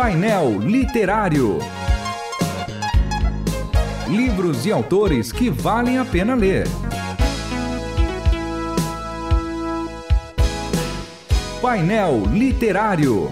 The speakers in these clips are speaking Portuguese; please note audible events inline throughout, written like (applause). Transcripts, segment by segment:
Painel Literário. Livros e autores que valem a pena ler. Painel Literário.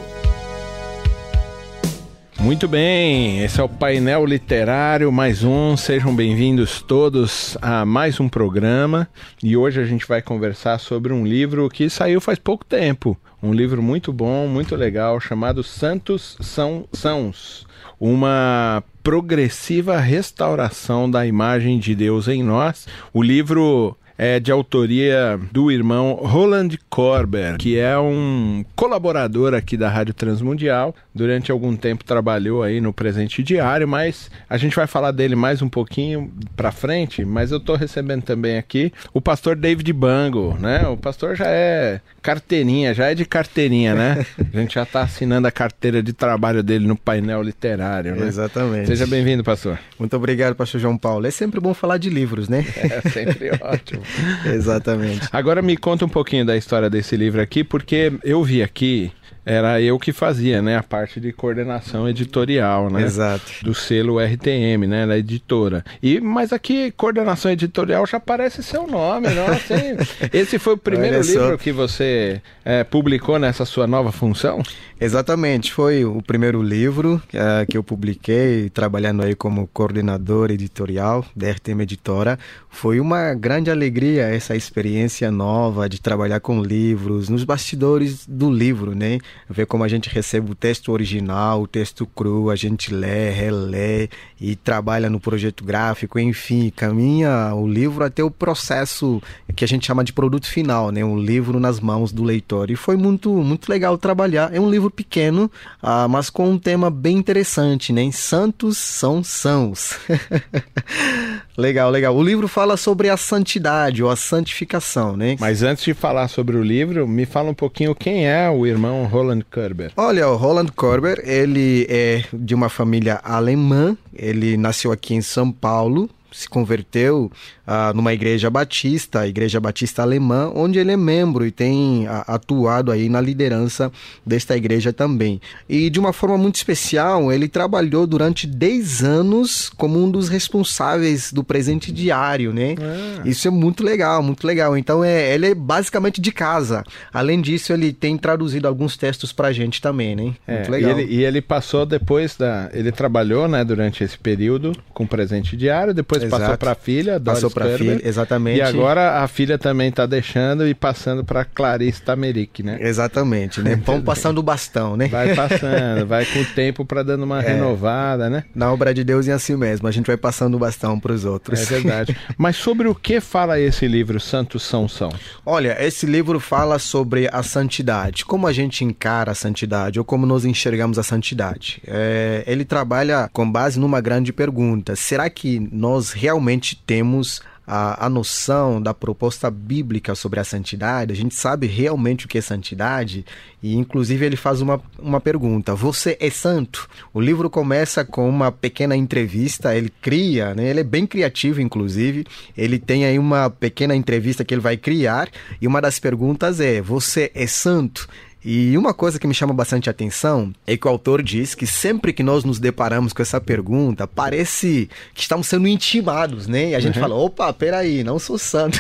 Muito bem, esse é o painel literário, mais um. Sejam bem-vindos todos a mais um programa. E hoje a gente vai conversar sobre um livro que saiu faz pouco tempo. Um livro muito bom, muito legal, chamado Santos São Sãos. Uma progressiva restauração da imagem de Deus em nós. O livro é de autoria do irmão Roland Corber, que é um colaborador aqui da Rádio Transmundial. Durante algum tempo trabalhou aí no Presente Diário, mas a gente vai falar dele mais um pouquinho para frente. Mas eu estou recebendo também aqui o pastor David Bango, né? O pastor já é carteirinha, já é de carteirinha, né? (laughs) A gente já está assinando a carteira de trabalho dele no painel literário, né? Exatamente. Seja bem-vindo, pastor. Muito obrigado, pastor João Paulo. É sempre bom falar de livros, né? É sempre (laughs) ótimo. Exatamente. Agora me conta um pouquinho da história desse livro aqui, porque eu vi aqui era eu que fazia, né, a parte de coordenação editorial, né? Exato. Do selo RTM, né, da editora. E mas aqui coordenação editorial já parece seu nome, não? Assim, (laughs) esse foi o primeiro livro que você é, publicou nessa sua nova função? Exatamente, foi o primeiro livro uh, que eu publiquei, trabalhando aí como coordenador editorial da RTM Editora. Foi uma grande alegria essa experiência nova de trabalhar com livros, nos bastidores do livro, né? Ver como a gente recebe o texto original, o texto cru, a gente lê, relê e trabalha no projeto gráfico, enfim, caminha o livro até o processo que a gente chama de produto final, né? Um livro nas mãos do leitor. E foi muito, muito legal trabalhar. É um livro pequeno, uh, mas com um tema bem interessante, né? Santos são sãos. (laughs) legal, legal. O livro fala sobre a santidade ou a santificação, né? Mas antes de falar sobre o livro, me fala um pouquinho quem é o irmão Roland Kerber. Olha, o Roland Kerber, ele é de uma família alemã, ele nasceu aqui em São Paulo, se converteu uh, numa igreja batista, a igreja batista alemã, onde ele é membro e tem uh, atuado aí na liderança desta igreja também. E de uma forma muito especial, ele trabalhou durante 10 anos como um dos responsáveis do presente diário, né? Ah. Isso é muito legal, muito legal. Então é, ele é basicamente de casa. Além disso, ele tem traduzido alguns textos pra gente também, né? É, muito legal. E ele, e ele passou depois da. Ele trabalhou, né, durante esse período com presente diário, depois Exato. passou para a filha, Doris passou para filha, exatamente. E agora a filha também está deixando e passando para Clarice Tameric, né? Exatamente, né? Vamos passando o bastão, né? Vai passando, (laughs) vai com o tempo para dando uma é, renovada, né? Na obra de Deus é assim mesmo, a gente vai passando o bastão para os outros. É verdade. (laughs) Mas sobre o que fala esse livro, Santos São São? Olha, esse livro fala sobre a santidade, como a gente encara a santidade ou como nós enxergamos a santidade. É, ele trabalha com base numa grande pergunta: será que nós realmente temos a, a noção da proposta bíblica sobre a santidade, a gente sabe realmente o que é santidade, e inclusive ele faz uma, uma pergunta: Você é santo? O livro começa com uma pequena entrevista, ele cria, né? ele é bem criativo, inclusive. Ele tem aí uma pequena entrevista que ele vai criar, e uma das perguntas é: Você é santo? E uma coisa que me chama bastante atenção é que o autor diz que sempre que nós nos deparamos com essa pergunta, parece que estamos sendo intimados, né? E a gente uhum. fala: opa, peraí, não sou santo.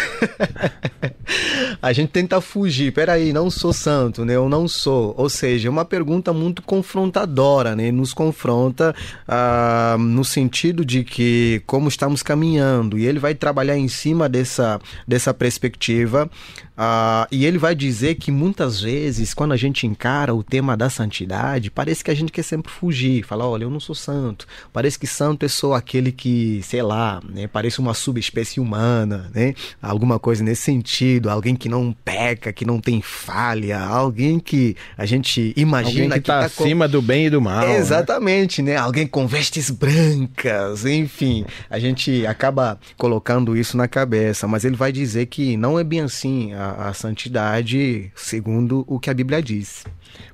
(laughs) a gente tenta fugir, peraí, não sou santo, né? Eu não sou. Ou seja, é uma pergunta muito confrontadora, né? Nos confronta ah, no sentido de que como estamos caminhando. E ele vai trabalhar em cima dessa, dessa perspectiva. Ah, e ele vai dizer que muitas vezes, quando a gente encara o tema da santidade, parece que a gente quer sempre fugir, falar, olha, eu não sou santo. Parece que santo é só aquele que, sei lá, né, parece uma subespécie humana, né? Alguma coisa nesse sentido, alguém que não peca, que não tem falha, alguém que a gente imagina alguém que está tá acima com... do bem e do mal. Né? Exatamente, né? né? Alguém com vestes brancas, enfim. A gente acaba colocando isso na cabeça, mas ele vai dizer que não é bem assim. A a, santidade segundo o que a Bíblia diz.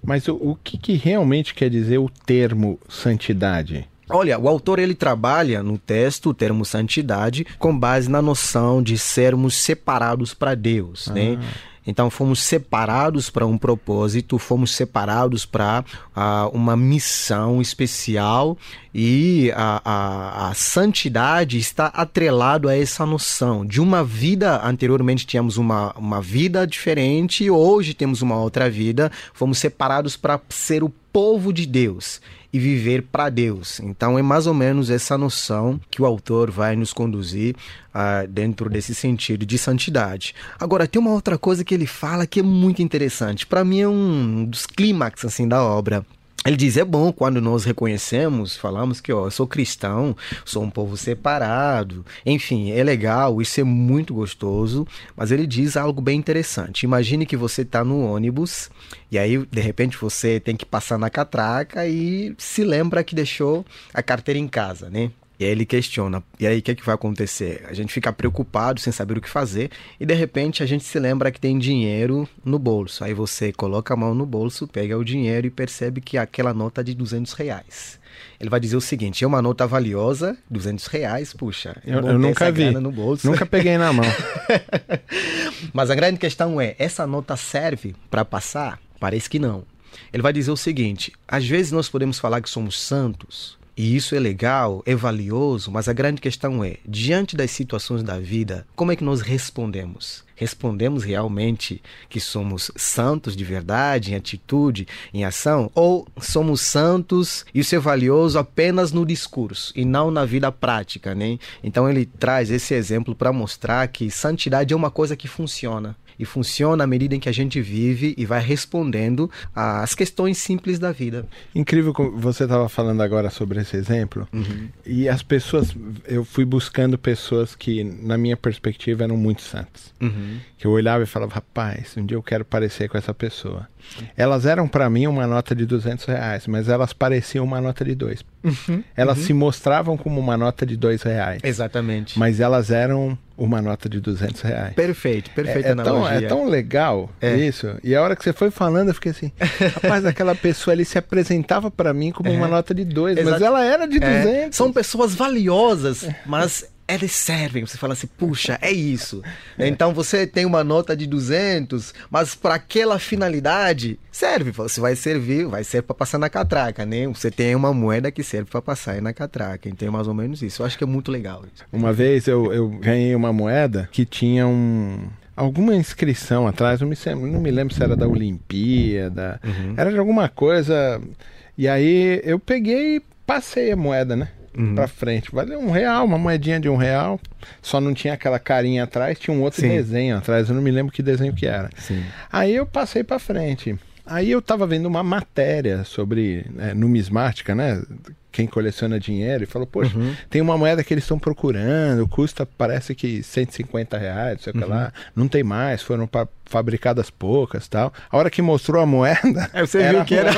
Mas o, o que, que realmente quer dizer o termo santidade? Olha, o autor ele trabalha no texto o termo santidade com base na noção de sermos separados para Deus, né? ah. né? Então fomos separados para um propósito, fomos separados para uh, uma missão especial e a, a, a, santidade está atrelado a essa noção de uma vida. Anteriormente tínhamos uma, uma vida diferente, hoje temos uma outra vida. Fomos separados para ser o povo de Deus e viver para Deus. Então é mais ou menos essa noção que o autor vai nos conduzir uh, dentro desse sentido de santidade. Agora tem uma outra coisa que ele fala que é muito interessante. Para mim é um dos clímax assim da obra ele diz: é bom quando nós reconhecemos, falamos que ó, eu sou cristão, sou um povo separado, enfim, é legal, isso é muito gostoso, mas ele diz algo bem interessante. Imagine que você está no ônibus e aí, de repente, você tem que passar na catraca e se lembra que deixou a carteira em casa, né? E aí ele questiona, e aí o que, é que vai acontecer? A gente fica preocupado, sem saber o que fazer, e de repente a gente se lembra que tem dinheiro no bolso. Aí você coloca a mão no bolso, pega o dinheiro e percebe que aquela nota é de 200 reais. Ele vai dizer o seguinte: é uma nota valiosa, 200 reais, puxa. Eu, eu nunca vi. No bolso. Nunca peguei na mão. (laughs) Mas a grande questão é: essa nota serve para passar? Parece que não. Ele vai dizer o seguinte: às vezes nós podemos falar que somos santos, e isso é legal, é valioso, mas a grande questão é: diante das situações da vida, como é que nós respondemos? Respondemos realmente que somos santos de verdade, em atitude, em ação? Ou somos santos e isso é valioso apenas no discurso e não na vida prática, né? Então ele traz esse exemplo para mostrar que santidade é uma coisa que funciona e funciona à medida em que a gente vive e vai respondendo às questões simples da vida. Incrível como você estava falando agora sobre esse exemplo uhum. e as pessoas, eu fui buscando pessoas que, na minha perspectiva, eram muito santas. Uhum. Que eu olhava e falava, rapaz, um dia eu quero parecer com essa pessoa. Elas eram para mim uma nota de 200 reais, mas elas pareciam uma nota de dois. Uhum. Elas se mostravam como uma nota de dois reais. Exatamente. Mas elas eram uma nota de 200 reais. Perfeito, perfeito. É, é, tão, é tão legal é. isso. E a hora que você foi falando, eu fiquei assim, (laughs) rapaz, aquela pessoa ali se apresentava para mim como é. uma nota de dois, Exato. mas ela era de 200. É. São pessoas valiosas, mas eles servem. Você fala assim, puxa, é isso. É. Então você tem uma nota de 200, mas para aquela finalidade serve. Você vai servir, vai ser para passar na catraca, né? Você tem uma moeda que serve para passar aí na catraca. Então é mais ou menos isso. Eu acho que é muito legal isso. Uma vez eu, eu ganhei uma moeda que tinha um alguma inscrição atrás, não me, não me lembro se era da Olimpíada, uhum. era de alguma coisa. E aí eu peguei e passei a moeda, né? Uhum. pra frente. Valeu um real, uma moedinha de um real. Só não tinha aquela carinha atrás, tinha um outro Sim. desenho atrás. Eu não me lembro que desenho que era. Sim. Aí eu passei para frente. Aí eu tava vendo uma matéria sobre é, numismática, né? Quem coleciona dinheiro e falou, poxa, uhum. tem uma moeda que eles estão procurando, custa parece que 150 reais, sei uhum. lá, não tem mais, foram fabricadas poucas tal. A hora que mostrou a moeda. (laughs) É, você viu que era.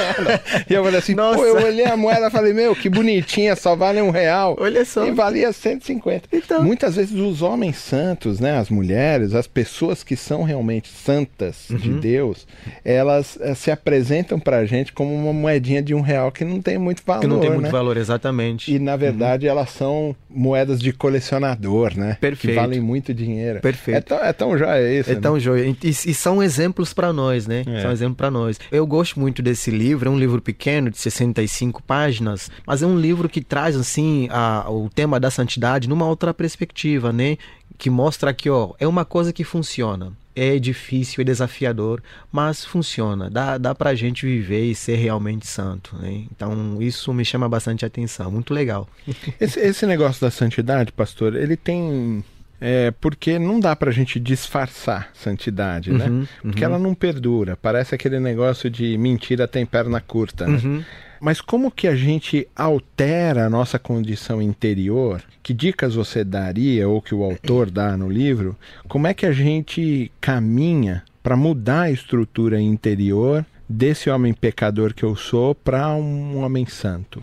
e eu falei assim, Nossa. pô, eu olhei a moeda e falei, meu, que bonitinha, só vale um real. Olha só. E valia 150. Então... Muitas vezes os homens santos, né, as mulheres, as pessoas que são realmente santas uhum. de Deus, elas é, se apresentam pra gente como uma moedinha de um real que não tem muito valor. Que não tem muito né? valor, exatamente. E na verdade uhum. elas são moedas de colecionador, né? Perfeito. Que valem muito dinheiro. Perfeito. É tão, é tão joia isso. É né? tão joia. E, e são exemplos para nós, né? É. São exemplos para nós. Eu gosto muito desse livro, é um livro pequeno, de 65 páginas, mas é um livro que traz, assim, a, o tema da santidade numa outra perspectiva, né? Que mostra que, ó, é uma coisa que funciona é difícil, é desafiador, mas funciona. Dá, dá pra gente viver e ser realmente santo. Né? Então, isso me chama bastante atenção. Muito legal. (laughs) Esse, esse negócio da santidade, pastor, ele tem é, porque não dá pra gente disfarçar santidade, né? uhum? Porque uhum. ela não perdura. Parece aquele negócio de mentira tem perna curta, né? Uhum. Mas como que a gente altera a nossa condição interior? Que dicas você daria, ou que o autor dá no livro? Como é que a gente caminha para mudar a estrutura interior desse homem pecador que eu sou para um homem santo?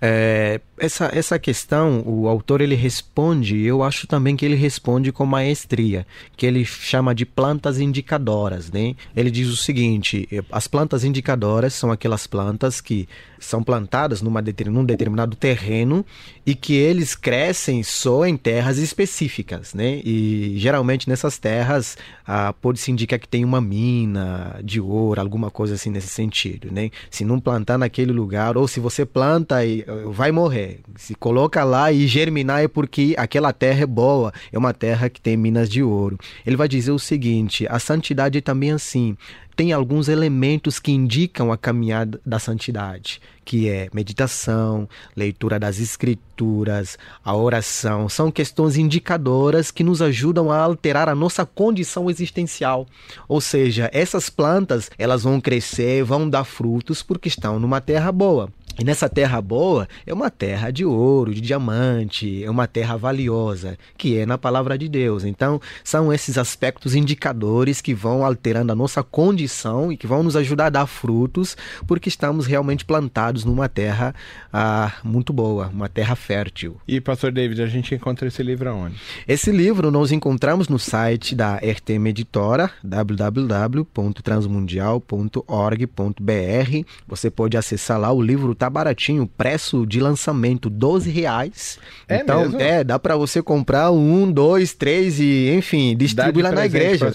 É, essa, essa questão, o autor ele responde, eu acho também que ele responde com maestria, que ele chama de plantas indicadoras, né? Ele diz o seguinte, as plantas indicadoras são aquelas plantas que são plantadas numa, num determinado terreno e que eles crescem só em terras específicas, né? E geralmente nessas terras ah, pode-se indicar que tem uma mina de ouro, alguma coisa assim nesse sentido, né? Se não plantar naquele lugar, ou se você planta e vai morrer. Se coloca lá e germinar é porque aquela terra é boa, é uma terra que tem minas de ouro. Ele vai dizer o seguinte: a santidade é também assim tem alguns elementos que indicam a caminhada da santidade, que é meditação, leitura das escrituras, a oração. São questões indicadoras que nos ajudam a alterar a nossa condição existencial. Ou seja, essas plantas, elas vão crescer, vão dar frutos porque estão numa terra boa. E nessa terra boa é uma terra de ouro, de diamante, é uma terra valiosa, que é na palavra de Deus. Então, são esses aspectos indicadores que vão alterando a nossa condição e que vão nos ajudar a dar frutos, porque estamos realmente plantados numa terra ah, muito boa, uma terra fértil. E, Pastor David, a gente encontra esse livro aonde? Esse livro nós encontramos no site da RTM Editora, www.transmundial.org.br. Você pode acessar lá, o livro tá baratinho, preço de lançamento 12 reais. É então, mesmo? é, dá para você comprar um, dois, três e, enfim, distribuir lá na igreja.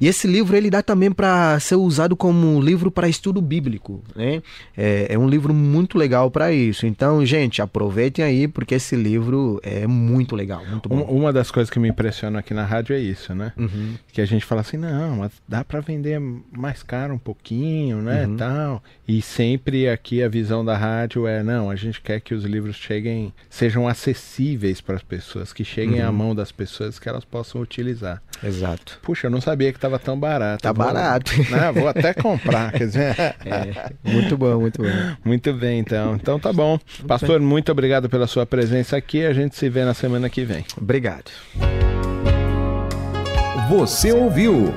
E esse livro ele dá também para ser usado como livro para estudo bíblico, né? É, é um livro muito legal para isso. Então, gente, aproveitem aí porque esse livro é muito legal, muito bom. Uma das coisas que me impressiona aqui na rádio é isso, né? Uhum. Que a gente fala assim, não, mas dá para vender mais caro um pouquinho, né, Uhum. tal. E sempre aqui a visão da rádio é, não, a gente quer que os livros cheguem, sejam acessíveis para as pessoas, que cheguem Uhum. à mão das pessoas que elas possam utilizar. Exato. Puxa, eu não sabia que estava tão barato. Tá Vou- barato. Né, vou até (laughs) comprar, quer dizer. É, muito bom, muito bom. Muito bem, então. Então tá bom. Pastor, muito obrigado pela sua presença aqui. A gente se vê na semana que vem. Obrigado. Você ouviu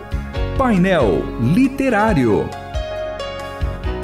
Painel Literário.